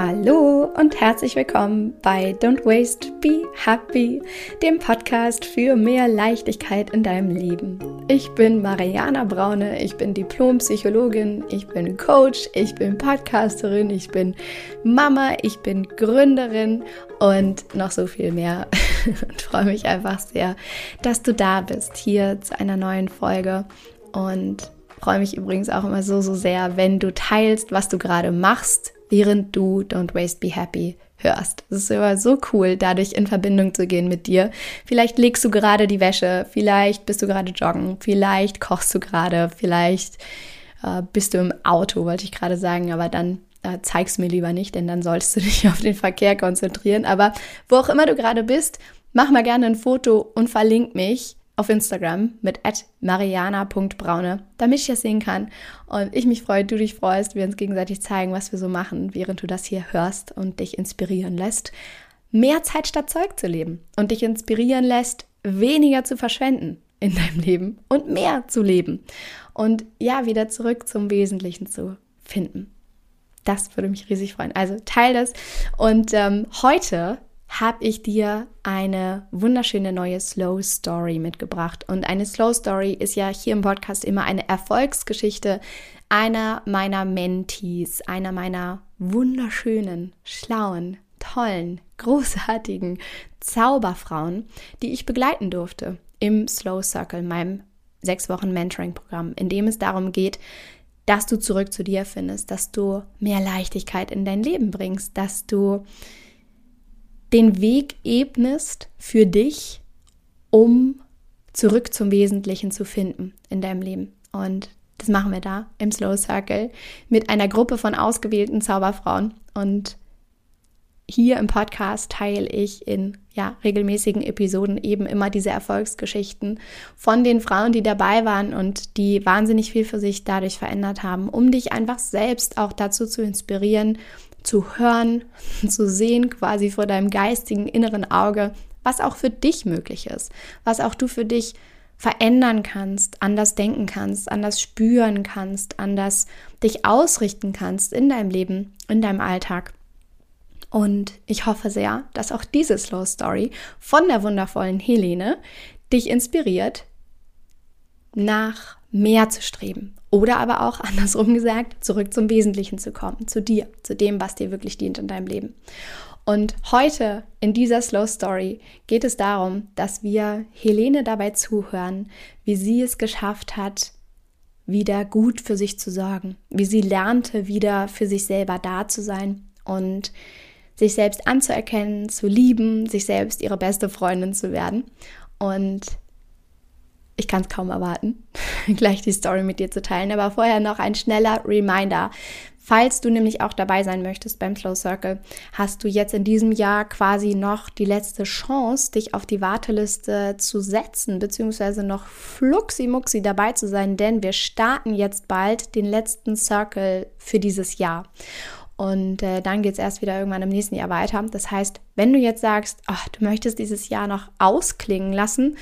Hallo und herzlich willkommen bei Don't Waste, Be Happy, dem Podcast für mehr Leichtigkeit in deinem Leben. Ich bin Mariana Braune, ich bin Diplompsychologin, ich bin Coach, ich bin Podcasterin, ich bin Mama, ich bin Gründerin und noch so viel mehr. und freue mich einfach sehr, dass du da bist, hier zu einer neuen Folge und freue mich übrigens auch immer so, so sehr, wenn du teilst, was du gerade machst während du Don't Waste Be Happy hörst. Es ist immer so cool, dadurch in Verbindung zu gehen mit dir. Vielleicht legst du gerade die Wäsche, vielleicht bist du gerade joggen, vielleicht kochst du gerade, vielleicht äh, bist du im Auto, wollte ich gerade sagen, aber dann äh, zeig's mir lieber nicht, denn dann solltest du dich auf den Verkehr konzentrieren. Aber wo auch immer du gerade bist, mach mal gerne ein Foto und verlink mich auf Instagram mit mariana.braune, damit ich das sehen kann und ich mich freue, du dich freust, wir uns gegenseitig zeigen, was wir so machen, während du das hier hörst und dich inspirieren lässt, mehr Zeit statt Zeug zu leben und dich inspirieren lässt, weniger zu verschwenden in deinem Leben und mehr zu leben und ja, wieder zurück zum Wesentlichen zu finden. Das würde mich riesig freuen. Also teil das. Und ähm, heute habe ich dir eine wunderschöne neue Slow Story mitgebracht. Und eine Slow Story ist ja hier im Podcast immer eine Erfolgsgeschichte einer meiner Mentees, einer meiner wunderschönen, schlauen, tollen, großartigen Zauberfrauen, die ich begleiten durfte im Slow Circle, meinem sechs Wochen Mentoring-Programm, in dem es darum geht, dass du zurück zu dir findest, dass du mehr Leichtigkeit in dein Leben bringst, dass du den Weg ebnest für dich, um zurück zum Wesentlichen zu finden in deinem Leben. Und das machen wir da im Slow Circle mit einer Gruppe von ausgewählten Zauberfrauen. Und hier im Podcast teile ich in ja, regelmäßigen Episoden eben immer diese Erfolgsgeschichten von den Frauen, die dabei waren und die wahnsinnig viel für sich dadurch verändert haben, um dich einfach selbst auch dazu zu inspirieren, zu hören, zu sehen, quasi vor deinem geistigen inneren Auge, was auch für dich möglich ist, was auch du für dich verändern kannst, anders denken kannst, anders spüren kannst, anders dich ausrichten kannst in deinem Leben, in deinem Alltag. Und ich hoffe sehr, dass auch diese Slow Story von der wundervollen Helene dich inspiriert, nach mehr zu streben. Oder aber auch andersrum gesagt, zurück zum Wesentlichen zu kommen, zu dir, zu dem, was dir wirklich dient in deinem Leben. Und heute in dieser Slow Story geht es darum, dass wir Helene dabei zuhören, wie sie es geschafft hat, wieder gut für sich zu sorgen, wie sie lernte, wieder für sich selber da zu sein und sich selbst anzuerkennen, zu lieben, sich selbst ihre beste Freundin zu werden. Und ich kann es kaum erwarten, gleich die Story mit dir zu teilen. Aber vorher noch ein schneller Reminder. Falls du nämlich auch dabei sein möchtest beim Slow Circle, hast du jetzt in diesem Jahr quasi noch die letzte Chance, dich auf die Warteliste zu setzen, beziehungsweise noch fluximuxi dabei zu sein, denn wir starten jetzt bald den letzten Circle für dieses Jahr. Und äh, dann geht es erst wieder irgendwann im nächsten Jahr weiter. Das heißt, wenn du jetzt sagst, ach, du möchtest dieses Jahr noch ausklingen lassen,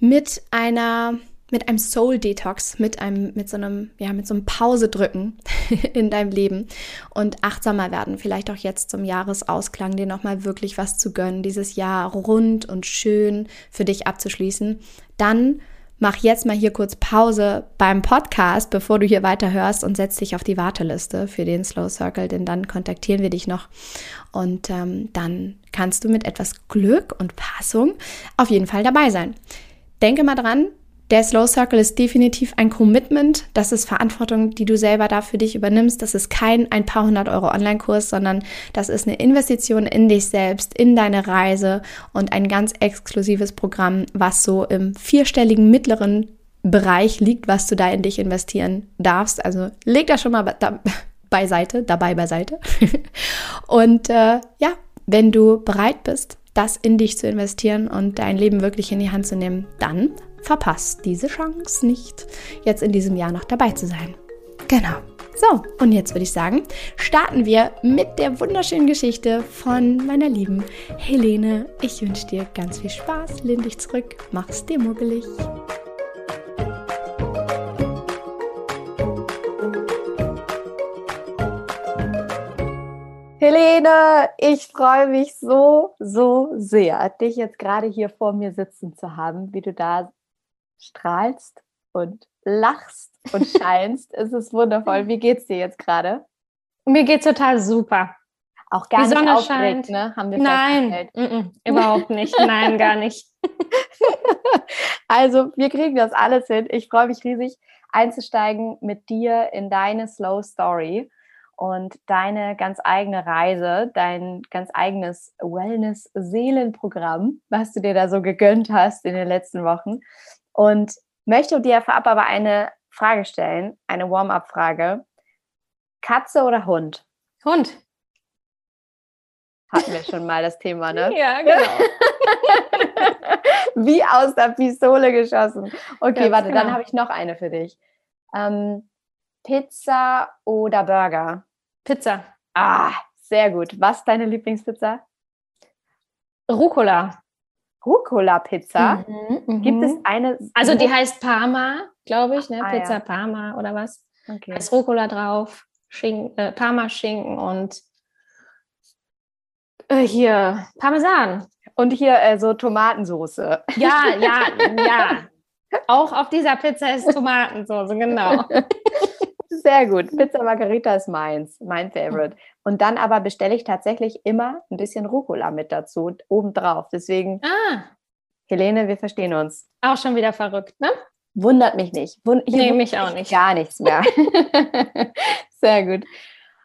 mit einer mit einem Soul Detox, mit einem mit so einem ja, mit so einem Pause drücken in deinem Leben und achtsamer werden, vielleicht auch jetzt zum Jahresausklang dir noch mal wirklich was zu gönnen, dieses Jahr rund und schön für dich abzuschließen, dann mach jetzt mal hier kurz Pause beim Podcast, bevor du hier weiterhörst und setz dich auf die Warteliste für den Slow Circle, denn dann kontaktieren wir dich noch. Und ähm, dann kannst du mit etwas Glück und Passung auf jeden Fall dabei sein. Denke mal dran, der Slow Circle ist definitiv ein Commitment. Das ist Verantwortung, die du selber da für dich übernimmst. Das ist kein ein paar hundert Euro Online-Kurs, sondern das ist eine Investition in dich selbst, in deine Reise und ein ganz exklusives Programm, was so im vierstelligen mittleren Bereich liegt, was du da in dich investieren darfst. Also leg das schon mal da, beiseite, dabei beiseite. und äh, ja, wenn du bereit bist, das in dich zu investieren und dein Leben wirklich in die Hand zu nehmen, dann verpasst diese Chance nicht, jetzt in diesem Jahr noch dabei zu sein. Genau. So, und jetzt würde ich sagen, starten wir mit der wunderschönen Geschichte von meiner lieben Helene. Ich wünsche dir ganz viel Spaß, lehn dich zurück, mach's dir muggelig. Helene, ich freue mich so, so sehr, dich jetzt gerade hier vor mir sitzen zu haben, wie du da strahlst und lachst und scheinst. es ist wundervoll. Wie geht's dir jetzt gerade? Mir geht's total super. Auch gar Die nicht Sonne aufgeregt, scheint. ne? Haben wir Nein, mm -mm, überhaupt nicht. Nein, gar nicht. Also, wir kriegen das alles hin. Ich freue mich riesig, einzusteigen mit dir in deine Slow Story und deine ganz eigene Reise, dein ganz eigenes Wellness-Seelenprogramm, was du dir da so gegönnt hast in den letzten Wochen. Und möchte dir vorab aber eine Frage stellen, eine Warm-up-Frage. Katze oder Hund? Hund. Hatten wir schon mal das Thema, ne? Ja, genau. Wie aus der Pistole geschossen. Okay, Ganz warte, dann genau. habe ich noch eine für dich. Ähm, Pizza oder Burger? Pizza. Ah, sehr gut. Was ist deine Lieblingspizza? Rucola. Rucola-Pizza. Mhm, Gibt mhm. es eine? Also die heißt Parma, glaube ich, ne? Ah, Pizza ja. Parma oder was? Okay. Da ist Rucola drauf, Schinken, äh, Parma-Schinken und äh, hier Parmesan. Und hier äh, so Tomatensoße. Ja, ja, ja. Auch auf dieser Pizza ist Tomatensauce, genau. Sehr gut. Pizza Margarita ist meins, mein Favorite. Und dann aber bestelle ich tatsächlich immer ein bisschen Rucola mit dazu, obendrauf. Deswegen, Ah, Helene, wir verstehen uns. auch schon wieder verrückt, ne? Wundert mich nicht. Wund hier Nee, mich auch nicht. Gar nichts mehr. Sehr gut.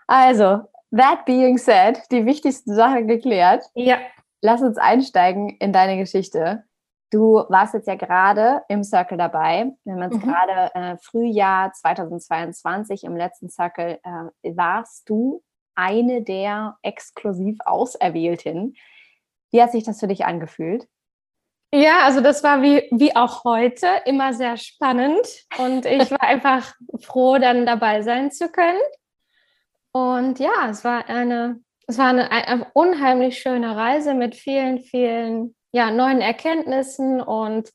Also, that being said, die wichtigsten Sachen geklärt. Ja. Lass uns einsteigen in deine Geschichte. Du warst jetzt ja gerade im Circle dabei. Wir haben jetzt Mhm. gerade äh, Frühjahr 2022 im letzten Circle äh, warst du eine der exklusiv Auserwählten. Wie hat sich das für dich angefühlt? Ja, also das war wie, wie auch heute immer sehr spannend und ich war einfach froh, dann dabei sein zu können. Und ja, es war eine, es war eine, eine unheimlich schöne Reise mit vielen, vielen ja, neuen Erkenntnissen und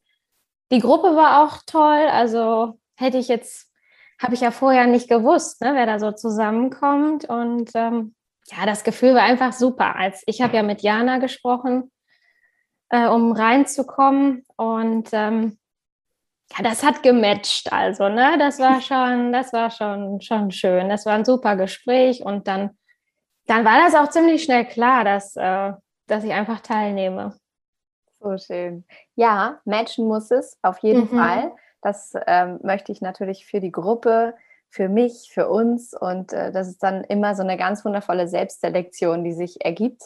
die Gruppe war auch toll. Also hätte ich jetzt, habe ich ja vorher nicht gewusst, ne, wer da so zusammenkommt. Und ähm, ja, das Gefühl war einfach super. Als ich habe ja mit Jana gesprochen äh, um reinzukommen. Und ähm, ja, das hat gematcht, also, ne? Das war schon, das war schon, schon schön. Das war ein super Gespräch und dann, dann war das auch ziemlich schnell klar, dass, äh, dass ich einfach teilnehme. So schön. Ja, matchen muss es auf jeden Mhm. Fall. Das ähm, möchte ich natürlich für die Gruppe, für mich, für uns. Und äh, das ist dann immer so eine ganz wundervolle Selbstselektion, die sich ergibt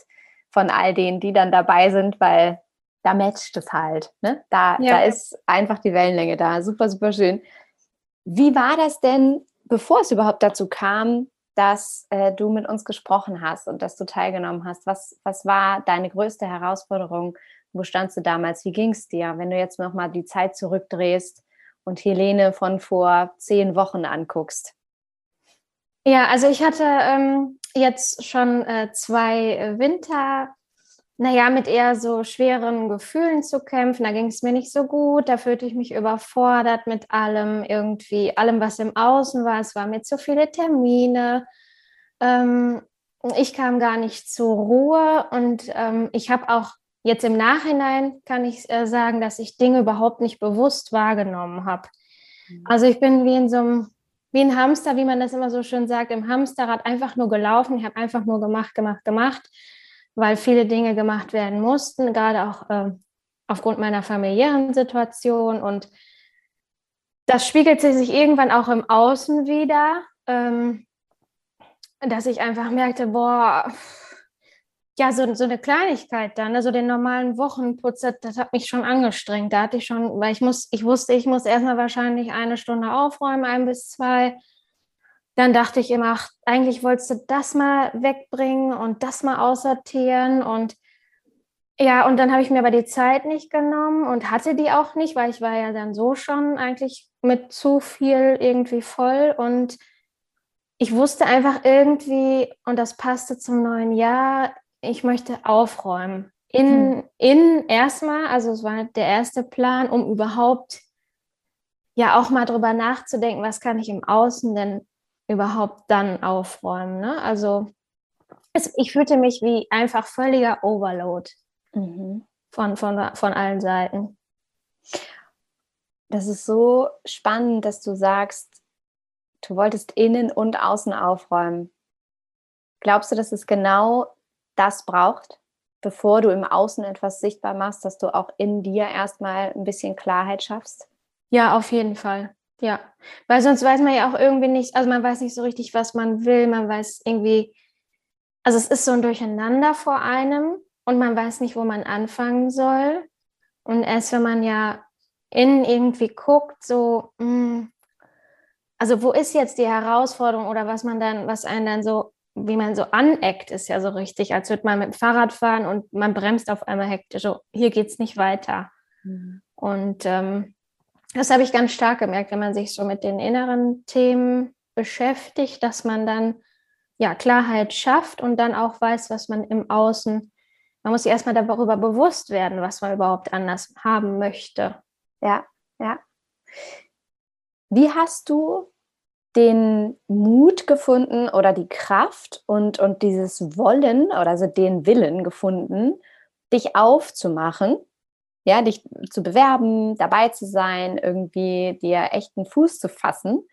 von all denen, die dann dabei sind, weil da matcht es halt. Ne? Da, Ja. da ist einfach die Wellenlänge da. Super, super schön. Wie war das denn, bevor es überhaupt dazu kam, dass äh, du mit uns gesprochen hast und dass du teilgenommen hast? Was, was war deine größte Herausforderung? Wo standst du damals? Wie ging es dir, wenn du jetzt nochmal die Zeit zurückdrehst und Helene von vor zehn Wochen anguckst? Ja, also ich hatte ähm, jetzt schon äh, zwei Winter, naja, mit eher so schweren Gefühlen zu kämpfen. Da ging es mir nicht so gut, da fühlte ich mich überfordert mit allem, irgendwie, allem, was im Außen war. Es waren mir zu viele Termine. Ähm, ich kam gar nicht zur Ruhe und ähm, ich habe auch jetzt im Nachhinein, kann ich äh, sagen, dass ich Dinge überhaupt nicht bewusst wahrgenommen habe. Also ich bin wie in so einem wie ein Hamster, wie man das immer so schön sagt, im Hamsterrad einfach nur gelaufen. Ich habe einfach nur gemacht, gemacht, gemacht, weil viele Dinge gemacht werden mussten, gerade auch äh, aufgrund meiner familiären Situation. Und das spiegelt sich irgendwann auch im Außen wieder, ähm, dass ich einfach merkte, boah, ja, so, so eine Kleinigkeit dann, also den normalen Wochenputz, das, hat mich schon angestrengt. Da hatte ich schon, weil ich muss, ich wusste, ich muss erstmal wahrscheinlich eine Stunde aufräumen, ein bis zwei. Dann dachte ich immer, ach, eigentlich wolltest du das mal wegbringen und das mal aussortieren und ja, und dann habe ich mir aber die Zeit nicht genommen und hatte die auch nicht, weil ich war ja dann so schon eigentlich mit zu viel irgendwie voll und ich wusste einfach irgendwie, und das passte zum neuen Jahr, ich möchte aufräumen. In, Hm. in erstmal, also es war der erste Plan, um überhaupt ja auch mal drüber nachzudenken, was kann ich im Außen denn überhaupt dann aufräumen. Ne? Also es, ich fühlte mich wie einfach völliger Overload mhm. von, von, von allen Seiten. Das ist so spannend, dass du sagst, du wolltest innen und außen aufräumen. Glaubst du, dass es genau das braucht, bevor du im Außen etwas sichtbar machst, dass du auch in dir erstmal ein bisschen Klarheit schaffst? Ja, auf jeden Fall. Ja, weil sonst weiß man ja auch irgendwie nicht, also man weiß nicht so richtig, was man will, man weiß irgendwie, also es ist so ein Durcheinander vor einem und man weiß nicht, wo man anfangen soll. Und erst wenn man ja innen irgendwie guckt, so, mh, hm, also wo ist jetzt die Herausforderung oder was man dann, was einen dann so, wie man so aneckt, ist ja so richtig, als würde man mit dem Fahrrad fahren und man bremst auf einmal hektisch, so, hier geht es nicht weiter. Mhm. Und ähm, das habe ich ganz stark gemerkt, wenn man sich so mit den inneren Themen beschäftigt, dass man dann ja Klarheit schafft und dann auch weiß, was man im Außen, man muss sich erstmal darüber bewusst werden, was man überhaupt anders haben möchte. Ja, ja. Wie hast du den Mut gefunden oder die Kraft und, und dieses Wollen oder also den Willen gefunden, dich aufzumachen ja, dich zu bewerben, dabei zu sein, irgendwie dir echt einen Fuß zu fassen,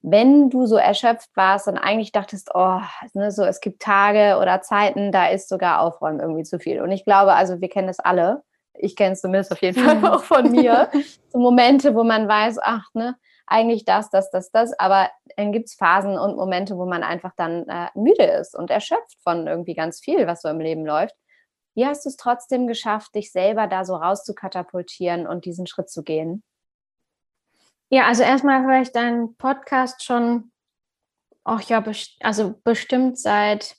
wenn du so erschöpft warst und eigentlich dachtest, oh, ne, so es gibt Tage oder Zeiten, da ist sogar Aufräumen irgendwie zu viel. Und ich glaube, also wir kennen das alle. Ich kenne es zumindest auf jeden Fall mhm. auch von mir. so Momente, wo man weiß, ach, ne, eigentlich das, das, das, das. Aber dann gibt es Phasen und Momente, wo man einfach dann äh, müde ist und erschöpft von irgendwie ganz viel, was so im Leben läuft. Wie hast du es trotzdem geschafft, dich selber da so rauszukatapultieren und diesen Schritt zu gehen? Ja, also erstmal höre ich deinen Podcast schon, auch ja, best also bestimmt seit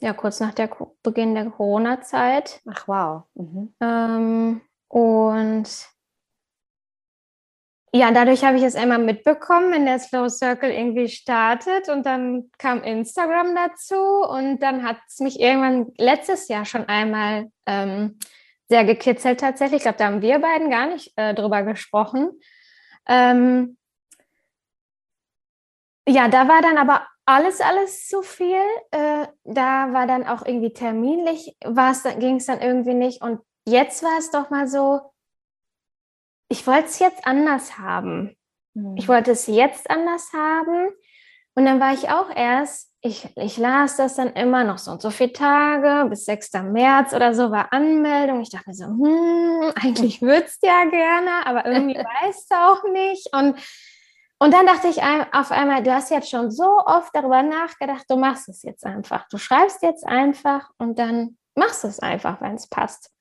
ja kurz nach der Beginn der Corona-Zeit. Ach wow. Mhm. Ähm, und ja, dadurch habe ich es einmal mitbekommen, wenn der Slow Circle irgendwie startet und dann kam Instagram dazu und dann hat es mich irgendwann letztes Jahr schon einmal ähm, sehr gekitzelt tatsächlich. Ich glaube, da haben wir beiden gar nicht äh, drüber gesprochen. Ähm, ja, da war dann aber alles, alles zu viel. Äh, da war dann auch irgendwie terminlich, ging es dann irgendwie nicht. Und jetzt war es doch mal so, ich wollte es jetzt anders haben. Mhm. Ich wollte es jetzt anders haben. Und dann war ich auch erst, ich, ich las das dann immer noch so und so viele Tage, bis 6. März oder so war Anmeldung. Ich dachte mir so, hm, eigentlich würdest du ja gerne, aber irgendwie weißt du auch nicht. Und, und dann dachte ich auf einmal, du hast jetzt schon so oft darüber nachgedacht, du machst es jetzt einfach. Du schreibst jetzt einfach und dann machst du es einfach, wenn es passt.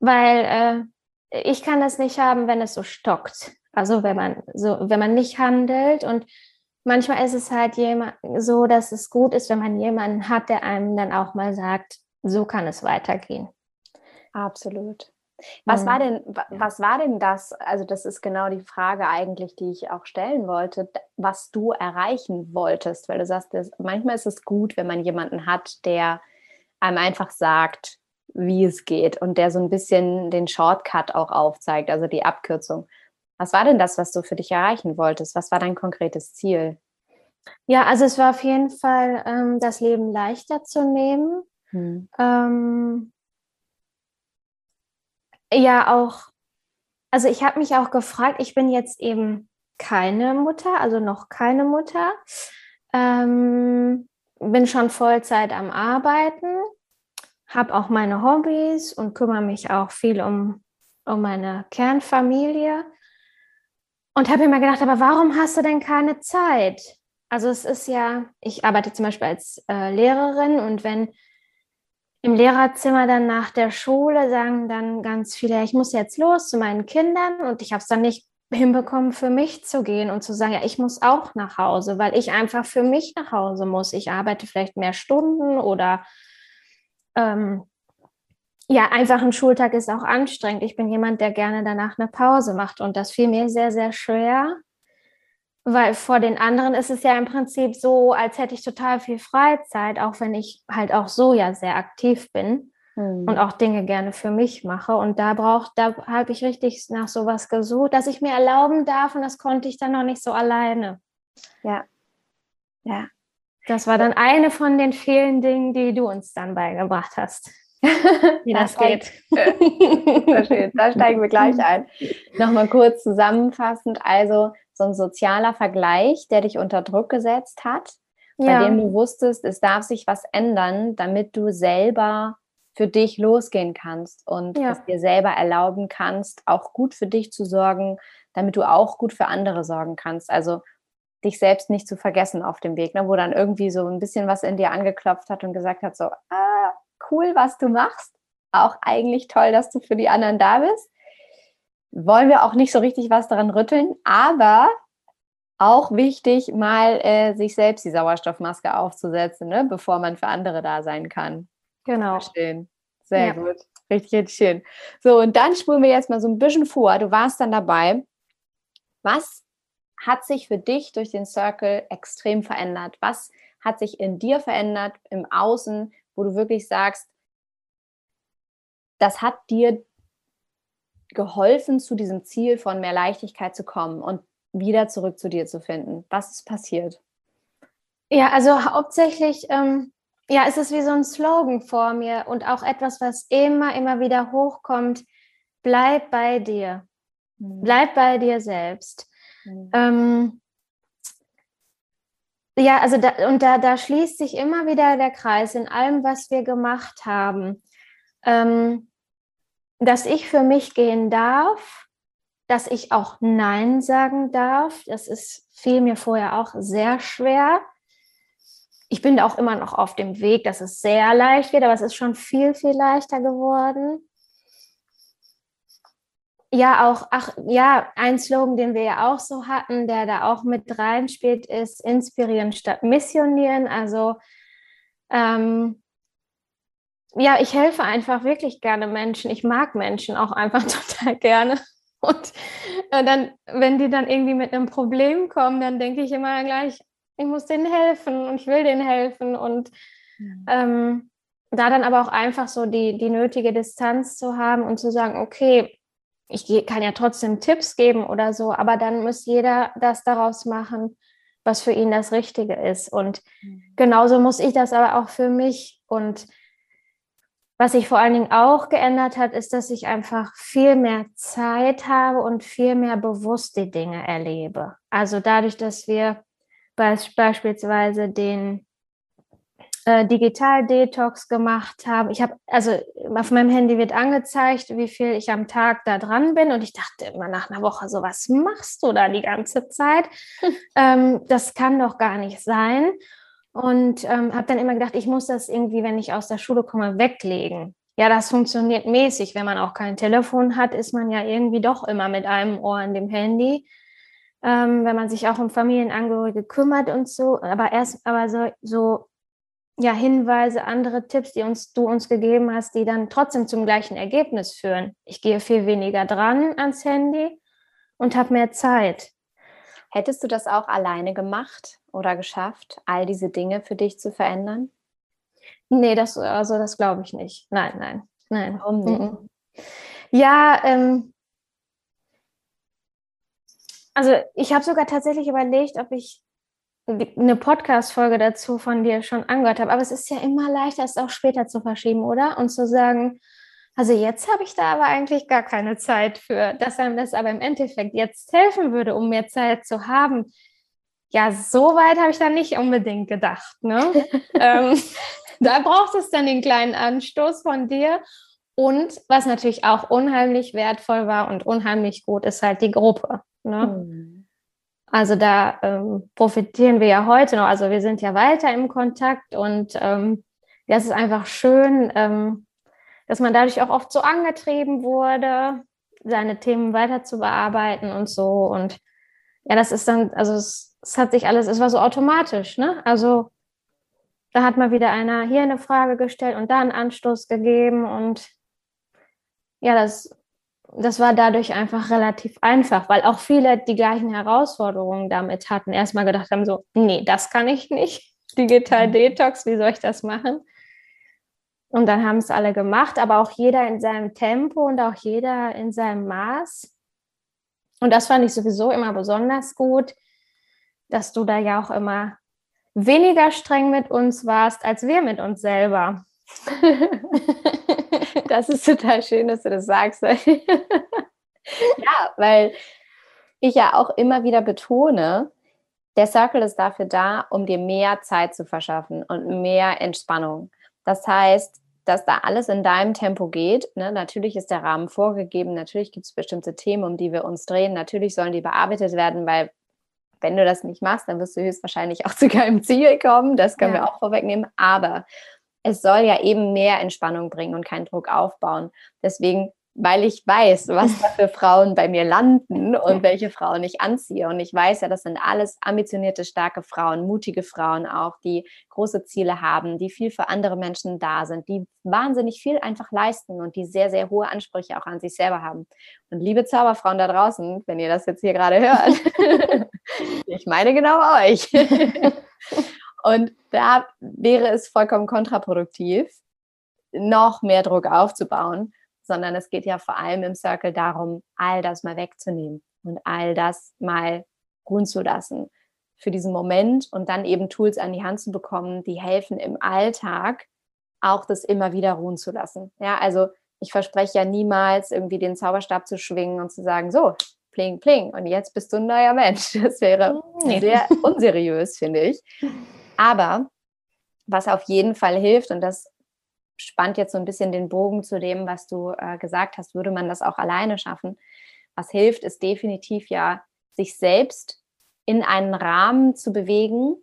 Weil äh, ich kann das nicht haben, wenn es so stockt. Also wenn man so, wenn man nicht handelt und manchmal ist es halt jemand so, dass es gut ist, wenn man jemanden hat, der einem dann auch mal sagt, so kann es weitergehen. Absolut. Was war denn, was war denn das? Also, das ist genau die Frage eigentlich, die ich auch stellen wollte, was du erreichen wolltest, weil du sagst, manchmal ist es gut, wenn man jemanden hat, der einem einfach sagt, wie es geht und der so ein bisschen den Shortcut auch aufzeigt, also die Abkürzung. Was war denn das, was du für dich erreichen wolltest? Was war dein konkretes Ziel? Ja, also es war auf jeden Fall, ähm, das Leben leichter zu nehmen. Hm. Ähm, ja, auch, also ich habe mich auch gefragt, ich bin jetzt eben keine Mutter, also noch keine Mutter. Ähm, bin schon Vollzeit am Arbeiten habe auch meine Hobbys und kümmere mich auch viel um, um meine Kernfamilie. Und habe mir gedacht, aber warum hast du denn keine Zeit? Also es ist ja, ich arbeite zum Beispiel als äh, Lehrerin und wenn im Lehrerzimmer dann nach der Schule sagen dann ganz viele, ich muss jetzt los zu meinen Kindern und ich habe es dann nicht hinbekommen, für mich zu gehen und zu sagen, ja, ich muss auch nach Hause, weil ich einfach für mich nach Hause muss. Ich arbeite vielleicht mehr Stunden oder ähm, ja, einfach ein Schultag ist auch anstrengend. Ich bin jemand, der gerne danach eine Pause macht und das fiel mir sehr, sehr schwer, weil vor den anderen ist es ja im Prinzip so, als hätte ich total viel Freizeit, auch wenn ich halt auch so ja sehr aktiv bin hm. und auch Dinge gerne für mich mache. Und da braucht, da habe ich richtig nach sowas gesucht, dass ich mir erlauben darf und das konnte ich dann noch nicht so alleine. Ja, ja. Das war dann eine von den vielen Dingen, die du uns dann beigebracht hast. Wie das, das geht. Verstehe. Da steigen wir gleich ein. Nochmal kurz zusammenfassend. Also so ein sozialer Vergleich, der dich unter Druck gesetzt hat, ja. bei dem du wusstest, es darf sich was ändern, damit du selber für dich losgehen kannst und ja. es dir selber erlauben kannst, auch gut für dich zu sorgen, damit du auch gut für andere sorgen kannst. Also dich selbst nicht zu vergessen auf dem Weg, ne? wo dann irgendwie so ein bisschen was in dir angeklopft hat und gesagt hat, so, ah, cool, was du machst. Auch eigentlich toll, dass du für die anderen da bist. Wollen wir auch nicht so richtig was daran rütteln, aber auch wichtig, mal äh, sich selbst die Sauerstoffmaske aufzusetzen, ne? bevor man für andere da sein kann. Genau. Verstehen. Sehr ja. gut. Richtig, richtig schön. So, und dann spulen wir jetzt mal so ein bisschen vor. Du warst dann dabei. Was hat sich für dich durch den Circle extrem verändert? Was hat sich in dir verändert, im Außen, wo du wirklich sagst, das hat dir geholfen, zu diesem Ziel von mehr Leichtigkeit zu kommen und wieder zurück zu dir zu finden? Was ist passiert? Ja, also hauptsächlich ähm, ja, es ist wie so ein Slogan vor mir und auch etwas, was immer, immer wieder hochkommt. Bleib bei dir. Mhm. Bleib bei dir selbst. Mhm. Ähm, ja, also da, und da, da schließt sich immer wieder der Kreis in allem, was wir gemacht haben. Ähm, dass ich für mich gehen darf, dass ich auch Nein sagen darf. Das ist fiel mir vorher auch sehr schwer ich bin da auch immer noch auf dem Weg, dass es sehr leicht wird, aber es ist schon viel, viel leichter geworden. Ja, auch, ach, ja, ein Slogan, den wir ja auch so hatten, der da auch mit reinspielt, ist inspirieren statt missionieren. Also, ähm, ja, ich helfe einfach wirklich gerne Menschen. Ich mag Menschen auch einfach total gerne. Und äh, dann, wenn die dann irgendwie mit einem Problem kommen, dann denke ich immer gleich, ich muss denen helfen und ich will denen helfen und mhm. ähm, da dann aber auch einfach so die, die nötige Distanz zu haben und zu sagen, okay, ich kann ja trotzdem Tipps geben oder so, aber dann muss jeder das daraus machen, was für ihn das Richtige ist. Und mhm. genauso muss ich das aber auch für mich. Und was sich vor allen Dingen auch geändert hat, ist, dass ich einfach viel mehr Zeit habe und viel mehr bewusst die Dinge erlebe. Also dadurch, dass wir beispielsweise den äh, Digital-Detox gemacht habe. Ich habe, also auf meinem Handy wird angezeigt, wie viel ich am Tag da dran bin. Und ich dachte immer nach einer Woche so, was machst du da die ganze Zeit? ähm, das kann doch gar nicht sein. Und ähm, habe dann immer gedacht, ich muss das irgendwie, wenn ich aus der Schule komme, weglegen. Ja, das funktioniert mäßig. Wenn man auch kein Telefon hat, ist man ja irgendwie doch immer mit einem Ohr an dem Handy ähm, wenn man sich auch um Familienangehörige kümmert und so. Aber erst, aber so, so ja, Hinweise, andere Tipps, die uns, du uns gegeben hast, die dann trotzdem zum gleichen Ergebnis führen. Ich gehe viel weniger dran ans Handy und habe mehr Zeit. Hättest du das auch alleine gemacht oder geschafft, all diese Dinge für dich zu verändern? Nee, das, also das glaube ich nicht. Nein, nein, nein. Warum nicht? Ja, ähm, also ich habe sogar tatsächlich überlegt, ob ich eine Podcast-Folge dazu von dir schon angehört habe. Aber es ist ja immer leichter, es auch später zu verschieben, oder? Und zu sagen, also jetzt habe ich da aber eigentlich gar keine Zeit für, dass einem das aber im Endeffekt jetzt helfen würde, um mehr Zeit zu haben. Ja, so weit habe ich da nicht unbedingt gedacht. Ne? ähm, da braucht es dann den kleinen Anstoß von dir. Und was natürlich auch unheimlich wertvoll war und unheimlich gut, ist halt die Gruppe. Ne? Mhm. Also da ähm, profitieren wir ja heute noch. Also wir sind ja weiter im Kontakt und ähm, das ist einfach schön, ähm, dass man dadurch auch oft so angetrieben wurde, seine Themen weiter zu bearbeiten und so. Und ja, das ist dann, also es, es hat sich alles, es war so automatisch, ne? Also da hat mal wieder einer hier eine Frage gestellt und da einen Anstoß gegeben und ja, das das war dadurch einfach relativ einfach, weil auch viele die gleichen Herausforderungen damit hatten. Erstmal gedacht haben so, nee, das kann ich nicht. Digital mhm. Detox, wie soll ich das machen? Und dann haben es alle gemacht, aber auch jeder in seinem Tempo und auch jeder in seinem Maß. Und das fand ich sowieso immer besonders gut, dass du da ja auch immer weniger streng mit uns warst, als wir mit uns selber. das ist total schön, dass du das sagst. ja, weil ich ja auch immer wieder betone, der Circle ist dafür da, um dir mehr Zeit zu verschaffen und mehr Entspannung. Das heißt, dass da alles in deinem Tempo geht. Ne? Natürlich ist der Rahmen vorgegeben, natürlich gibt es bestimmte Themen, um die wir uns drehen, natürlich sollen die bearbeitet werden, weil wenn du das nicht machst, dann wirst du höchstwahrscheinlich auch zu keinem Ziel kommen. Das können ja. wir auch vorwegnehmen. Aber es soll ja eben mehr Entspannung bringen und keinen Druck aufbauen. Deswegen weil ich weiß, was da für Frauen bei mir landen und welche Frauen ich anziehe. Und ich weiß ja, das sind alles ambitionierte, starke Frauen, mutige Frauen auch, die große Ziele haben, die viel für andere Menschen da sind, die wahnsinnig viel einfach leisten und die sehr, sehr hohe Ansprüche auch an sich selber haben. Und liebe Zauberfrauen da draußen, wenn ihr das jetzt hier gerade hört, ich meine genau euch. Und da wäre es vollkommen kontraproduktiv, noch mehr Druck aufzubauen sondern es geht ja vor allem im Circle darum, all das mal wegzunehmen und all das mal ruhen zu lassen für diesen Moment und dann eben Tools an die Hand zu bekommen, die helfen im Alltag auch das immer wieder ruhen zu lassen. Ja, also ich verspreche ja niemals irgendwie den Zauberstab zu schwingen und zu sagen, so, pling, pling, und jetzt bist du ein neuer Mensch. Das wäre nee. sehr unseriös, finde ich. Aber was auf jeden Fall hilft, und das spannt jetzt so ein bisschen den Bogen zu dem, was du äh, gesagt hast, würde man das auch alleine schaffen. Was hilft, ist definitiv ja, sich selbst in einen Rahmen zu bewegen,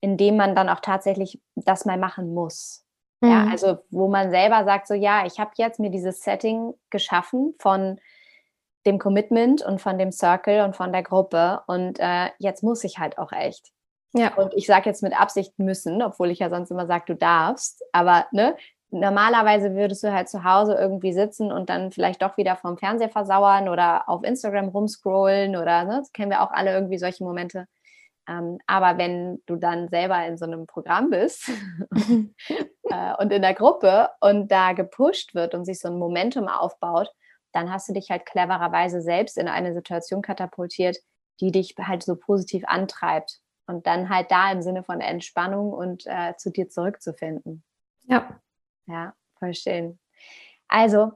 in dem man dann auch tatsächlich das mal machen muss. Mhm. Ja, also wo man selber sagt, so ja, ich habe jetzt mir dieses Setting geschaffen von dem Commitment und von dem Circle und von der Gruppe und äh, jetzt muss ich halt auch echt. Ja. Und ich sage jetzt mit Absicht müssen, obwohl ich ja sonst immer sage, du darfst. Aber ne, normalerweise würdest du halt zu Hause irgendwie sitzen und dann vielleicht doch wieder vom Fernseher versauern oder auf Instagram rumscrollen oder, ne, das kennen wir auch alle irgendwie solche Momente. Ähm, aber wenn du dann selber in so einem Programm bist äh, und in der Gruppe und da gepusht wird und sich so ein Momentum aufbaut, dann hast du dich halt clevererweise selbst in eine Situation katapultiert, die dich halt so positiv antreibt und dann halt da im Sinne von Entspannung und äh, zu dir zurückzufinden. Ja, ja, voll schön. Also,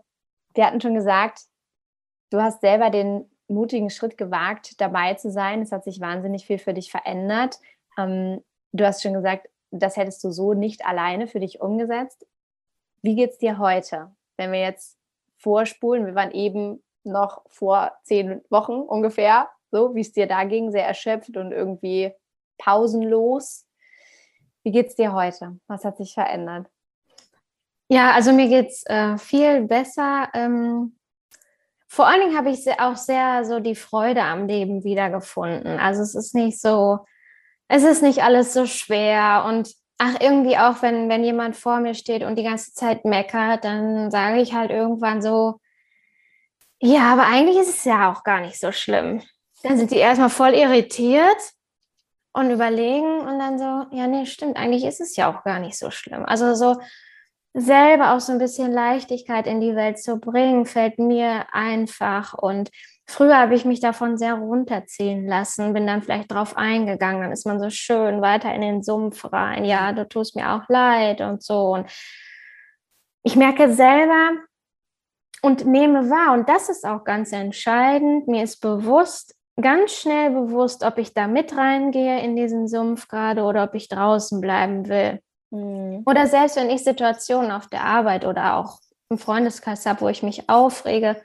wir hatten schon gesagt, du hast selber den mutigen Schritt gewagt, dabei zu sein. Es hat sich wahnsinnig viel für dich verändert. Ähm, du hast schon gesagt, das hättest du so nicht alleine für dich umgesetzt. Wie geht es dir heute, wenn wir jetzt vorspulen? Wir waren eben noch vor zehn Wochen ungefähr, so wie es dir da ging, sehr erschöpft und irgendwie pausenlos. Wie geht es dir heute? Was hat sich verändert? Ja, also mir geht es äh, viel besser. Ähm, vor allen Dingen habe ich auch sehr so die Freude am Leben wiedergefunden. Also es ist nicht so, es ist nicht alles so schwer und ach, irgendwie auch, wenn, wenn jemand vor mir steht und die ganze Zeit meckert, dann sage ich halt irgendwann so, ja, aber eigentlich ist es ja auch gar nicht so schlimm. Dann sind die erstmal voll irritiert und überlegen und dann so, ja, nee, stimmt, eigentlich ist es ja auch gar nicht so schlimm. Also so, selber auch so ein bisschen Leichtigkeit in die Welt zu bringen, fällt mir einfach. Und früher habe ich mich davon sehr runterziehen lassen, bin dann vielleicht drauf eingegangen, dann ist man so schön weiter in den Sumpf rein. Ja, du tust mir auch leid und so. Und ich merke selber und nehme wahr, und das ist auch ganz entscheidend, mir ist bewusst, ganz schnell bewusst, ob ich da mit reingehe in diesen Sumpf gerade oder ob ich draußen bleiben will. Mhm. Oder selbst wenn ich Situationen auf der Arbeit oder auch im Freundeskreis habe, wo ich mich aufrege,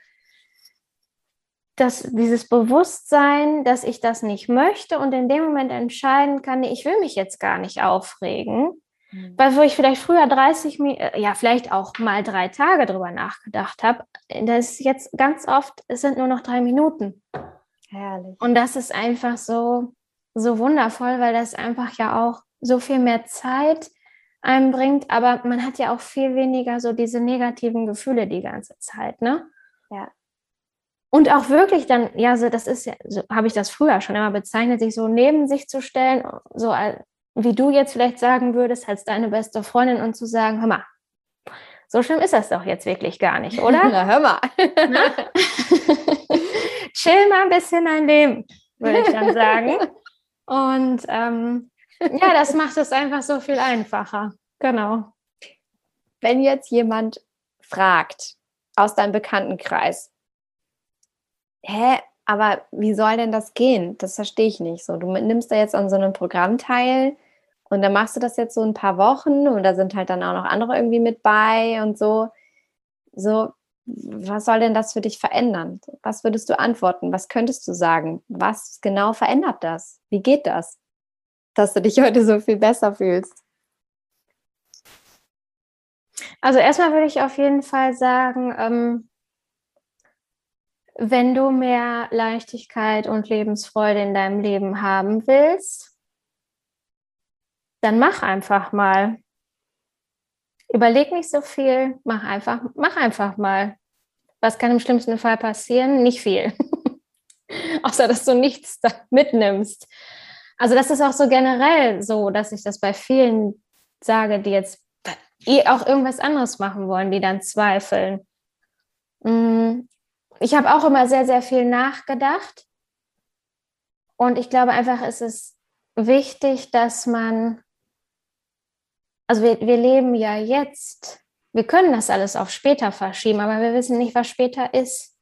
dass dieses Bewusstsein, dass ich das nicht möchte und in dem Moment entscheiden kann, ich will mich jetzt gar nicht aufregen, mhm. weil wo ich vielleicht früher 30, äh, ja vielleicht auch mal drei Tage drüber nachgedacht habe, das ist jetzt ganz oft, es sind nur noch drei Minuten. Herrlich. Und das ist einfach so, so wundervoll, weil das einfach ja auch so viel mehr Zeit einem bringt, aber man hat ja auch viel weniger so diese negativen Gefühle die ganze Zeit, ne? Ja. Und auch wirklich dann, ja, so das ist ja, so habe ich das früher schon immer bezeichnet, sich so neben sich zu stellen, so wie du jetzt vielleicht sagen würdest, als deine beste Freundin und zu sagen, hör mal, so schlimm ist das doch jetzt wirklich gar nicht, oder? Na, hör mal. Chill mal ein bisschen dein Leben, würde ich dann sagen. Und ähm, Ja, das macht es einfach so viel einfacher. Genau. Wenn jetzt jemand fragt aus deinem Bekanntenkreis, hä, aber wie soll denn das gehen? Das verstehe ich nicht. So, du nimmst da jetzt an so einem Programm teil und dann machst du das jetzt so ein paar Wochen und da sind halt dann auch noch andere irgendwie mit bei und so. So, was soll denn das für dich verändern? Was würdest du antworten? Was könntest du sagen? Was genau verändert das? Wie geht das, dass du dich heute so viel besser fühlst? Also erstmal würde ich auf jeden Fall sagen, ähm, wenn du mehr Leichtigkeit und Lebensfreude in deinem Leben haben willst, dann mach einfach mal. Überleg nicht so viel, mach einfach, mach einfach mal. Was kann im schlimmsten Fall passieren? Nicht viel. Außer dass du nichts mitnimmst. Also das ist auch so generell so, dass ich das bei vielen sage, die jetzt auch irgendwas anderes machen wollen, die dann zweifeln. Mm, ich habe auch immer sehr, sehr viel nachgedacht. Und ich glaube einfach, es ist wichtig, dass man, also wir, wir leben ja jetzt, wir können das alles auf später verschieben, aber wir wissen nicht, was später ist.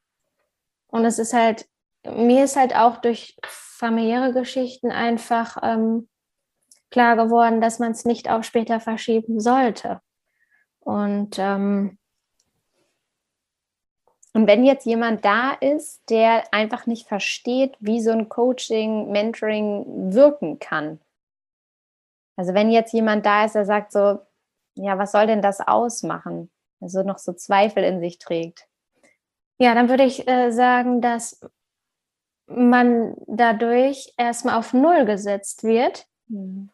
Und es ist halt, mir ist halt auch durch familiäre Geschichten einfach ähm, klar geworden, dass man es nicht auf später verschieben sollte. Und ähm, und wenn jetzt jemand da ist, der einfach nicht versteht, wie so ein Coaching, Mentoring wirken kann. Also wenn jetzt jemand da ist, der sagt so, ja, was soll denn das ausmachen? Also noch so Zweifel in sich trägt. Ja, dann würde ich äh, sagen, dass man dadurch erstmal auf Null gesetzt wird. Mhm.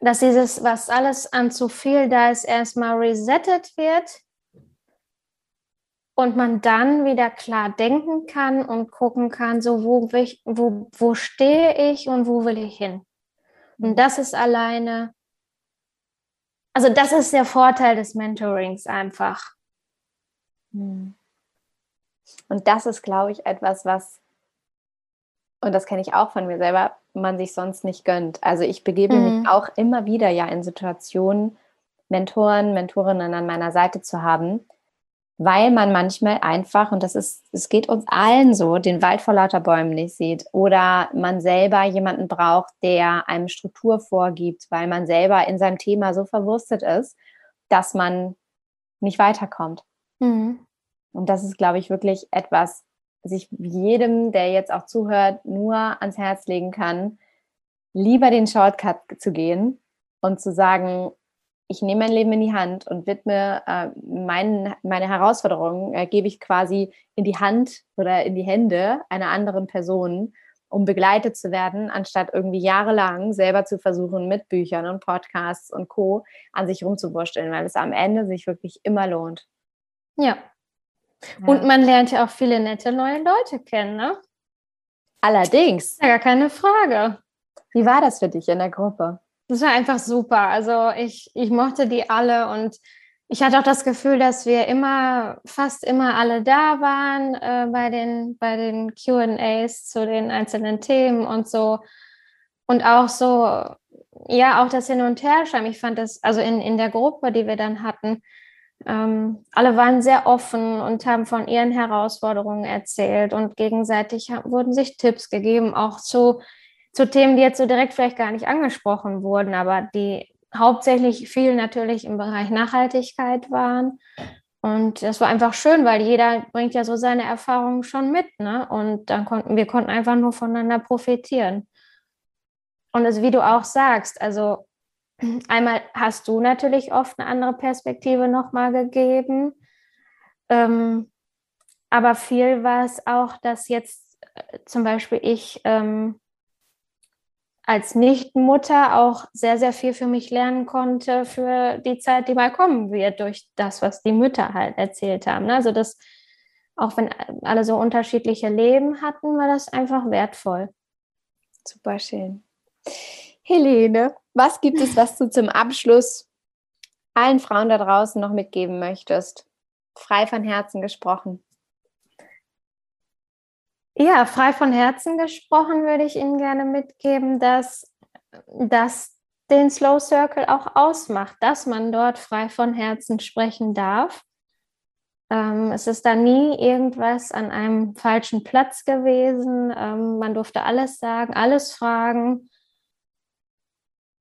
Dass dieses, was alles an zu viel da ist, erstmal resettet wird und man dann wieder klar denken kann und gucken kann, so wo, wo, wo stehe ich und wo will ich hin. Und mhm. das ist alleine, also das ist der Vorteil des Mentorings einfach. Mhm. Und das ist, glaube ich, etwas, was, und das kenne ich auch von mir selber, man sich sonst nicht gönnt. Also ich begebe mhm. mich auch immer wieder ja in Situationen, Mentoren, Mentorinnen an meiner Seite zu haben, weil man manchmal einfach, und das ist, es geht uns allen so, den Wald vor lauter Bäumen nicht sieht oder man selber jemanden braucht, der einem Struktur vorgibt, weil man selber in seinem Thema so verwurstet ist, dass man nicht weiterkommt. Mhm. Und das ist, glaube ich, wirklich etwas, was ich jedem, der jetzt auch zuhört, nur ans Herz legen kann, lieber den Shortcut zu gehen und zu sagen, ich nehme mein Leben in die Hand und widme äh, mein, meine Herausforderungen, äh, gebe ich quasi in die Hand oder in die Hände einer anderen Person, um begleitet zu werden, anstatt irgendwie jahrelang selber zu versuchen, mit Büchern und Podcasts und Co. an sich rumzuwursteln, weil es am Ende sich wirklich immer lohnt. Ja. ja. Und man lernt ja auch viele nette neue Leute kennen, ne? Allerdings. Ja, gar keine Frage. Wie war das für dich in der Gruppe? Das war einfach super. Also ich, ich mochte die alle und ich hatte auch das Gefühl, dass wir immer, fast immer alle da waren äh, bei den, bei den QAs zu den einzelnen Themen und so. Und auch so, ja, auch das Hin- und Herschreiben. Ich fand das, also in, in der Gruppe, die wir dann hatten, ähm, alle waren sehr offen und haben von ihren Herausforderungen erzählt und gegenseitig haben, wurden sich Tipps gegeben, auch zu zu Themen, die jetzt so direkt vielleicht gar nicht angesprochen wurden, aber die hauptsächlich viel natürlich im Bereich Nachhaltigkeit waren. Und das war einfach schön, weil jeder bringt ja so seine Erfahrungen schon mit, ne? Und dann konnten wir konnten einfach nur voneinander profitieren. Und es, wie du auch sagst, also einmal hast du natürlich oft eine andere Perspektive nochmal gegeben, ähm, aber viel war es auch, dass jetzt äh, zum Beispiel ich ähm, als Nichtmutter auch sehr, sehr viel für mich lernen konnte für die Zeit, die mal kommen wird, durch das, was die Mütter halt erzählt haben. Also das, auch wenn alle so unterschiedliche Leben hatten, war das einfach wertvoll. Super schön. Helene, was gibt es, was du zum Abschluss allen Frauen da draußen noch mitgeben möchtest? Frei von Herzen gesprochen. Ja, frei von Herzen gesprochen würde ich Ihnen gerne mitgeben, dass das den Slow Circle auch ausmacht, dass man dort frei von Herzen sprechen darf. Ähm, es ist da nie irgendwas an einem falschen Platz gewesen. Ähm, man durfte alles sagen, alles fragen.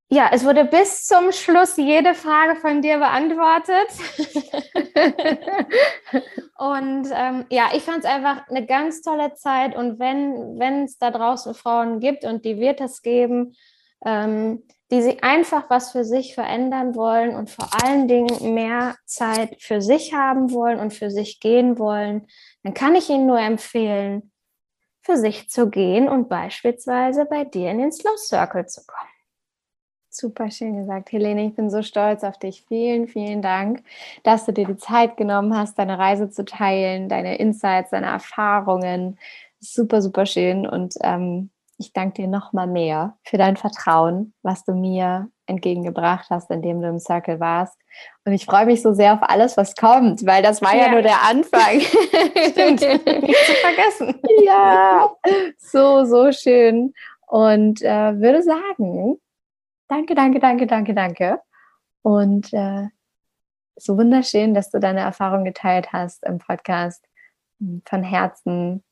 Ja, es wurde bis zum Schluss jede Frage von dir beantwortet. und ähm, ja, ich fand es einfach eine ganz tolle Zeit. Und wenn es da draußen Frauen gibt und die wird es geben, ähm, die sich einfach was für sich verändern wollen und vor allen Dingen mehr Zeit für sich haben wollen und für sich gehen wollen, dann kann ich Ihnen nur empfehlen, für sich zu gehen und beispielsweise bei dir in den Slow Circle zu kommen. Super schön gesagt, Helene. Ich bin so stolz auf dich. Vielen, vielen Dank, dass du dir die Zeit genommen hast, deine Reise zu teilen, deine Insights, deine Erfahrungen. Super, super schön. Und ähm, ich danke dir nochmal mehr für dein Vertrauen, was du mir entgegengebracht hast, indem du im Circle warst. Und ich freue mich so sehr auf alles, was kommt, weil das war ja, ja nur der Anfang. Stimmt, nicht zu vergessen. Ja, so, so schön. Und äh, würde sagen, Danke, danke, danke, danke, danke. Und äh, so wunderschön, dass du deine Erfahrung geteilt hast im Podcast. Von Herzen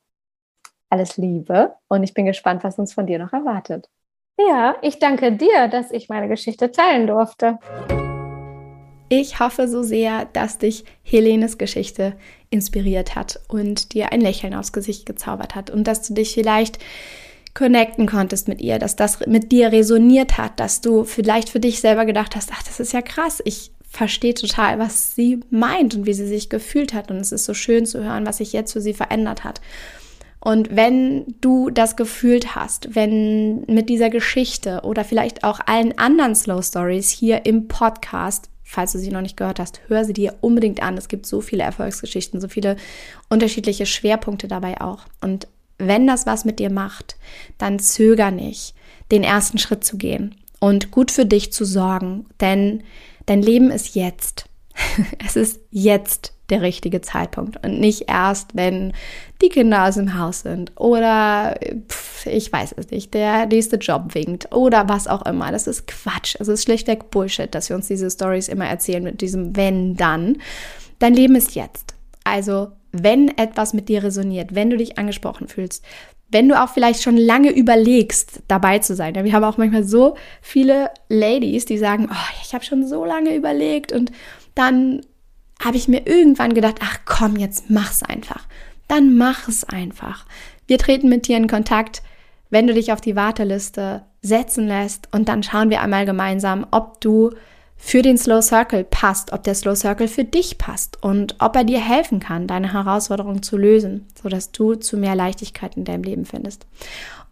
alles Liebe und ich bin gespannt, was uns von dir noch erwartet. Ja, ich danke dir, dass ich meine Geschichte teilen durfte. Ich hoffe so sehr, dass dich Helenes Geschichte inspiriert hat und dir ein Lächeln aufs Gesicht gezaubert hat und dass du dich vielleicht connecten konntest mit ihr, dass das mit dir resoniert hat, dass du vielleicht für dich selber gedacht hast, ach, das ist ja krass, ich verstehe total, was sie meint und wie sie sich gefühlt hat und es ist so schön zu hören, was sich jetzt für sie verändert hat. Und wenn du das gefühlt hast, wenn mit dieser Geschichte oder vielleicht auch allen anderen Slow Stories hier im Podcast, falls du sie noch nicht gehört hast, hör sie dir unbedingt an. Es gibt so viele Erfolgsgeschichten, so viele unterschiedliche Schwerpunkte dabei auch. Und wenn das was mit dir macht, dann zöger nicht, den ersten Schritt zu gehen und gut für dich zu sorgen, denn dein Leben ist jetzt. es ist jetzt der richtige Zeitpunkt und nicht erst, wenn die Kinder aus dem Haus sind oder pf, ich weiß es nicht, der nächste Job winkt oder was auch immer. Das ist Quatsch. Es ist schlichtweg Bullshit, dass wir uns diese Stories immer erzählen mit diesem wenn dann. Dein Leben ist jetzt. Also wenn etwas mit dir resoniert, wenn du dich angesprochen fühlst, wenn du auch vielleicht schon lange überlegst, dabei zu sein. Ja, wir haben auch manchmal so viele Ladies, die sagen, oh, ich habe schon so lange überlegt und dann habe ich mir irgendwann gedacht, ach komm, jetzt mach's einfach. Dann mach es einfach. Wir treten mit dir in Kontakt, wenn du dich auf die Warteliste setzen lässt und dann schauen wir einmal gemeinsam, ob du für den Slow Circle passt, ob der Slow Circle für dich passt und ob er dir helfen kann, deine Herausforderung zu lösen, sodass du zu mehr Leichtigkeit in deinem Leben findest.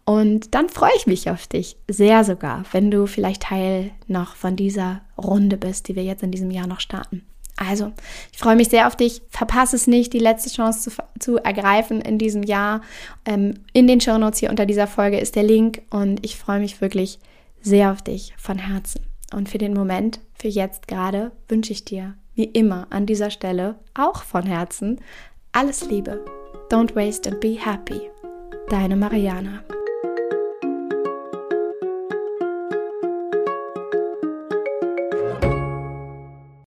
Und dann freue ich mich auf dich, sehr sogar, wenn du vielleicht Teil noch von dieser Runde bist, die wir jetzt in diesem Jahr noch starten. Also, ich freue mich sehr auf dich. Verpasse es nicht, die letzte Chance zu, zu ergreifen in diesem Jahr. Ähm, in den Show Notes hier unter dieser Folge ist der Link und ich freue mich wirklich sehr auf dich von Herzen. Und für den Moment, für jetzt gerade, wünsche ich dir, wie immer an dieser Stelle, auch von Herzen, alles Liebe. Don't waste and be happy. Deine Mariana.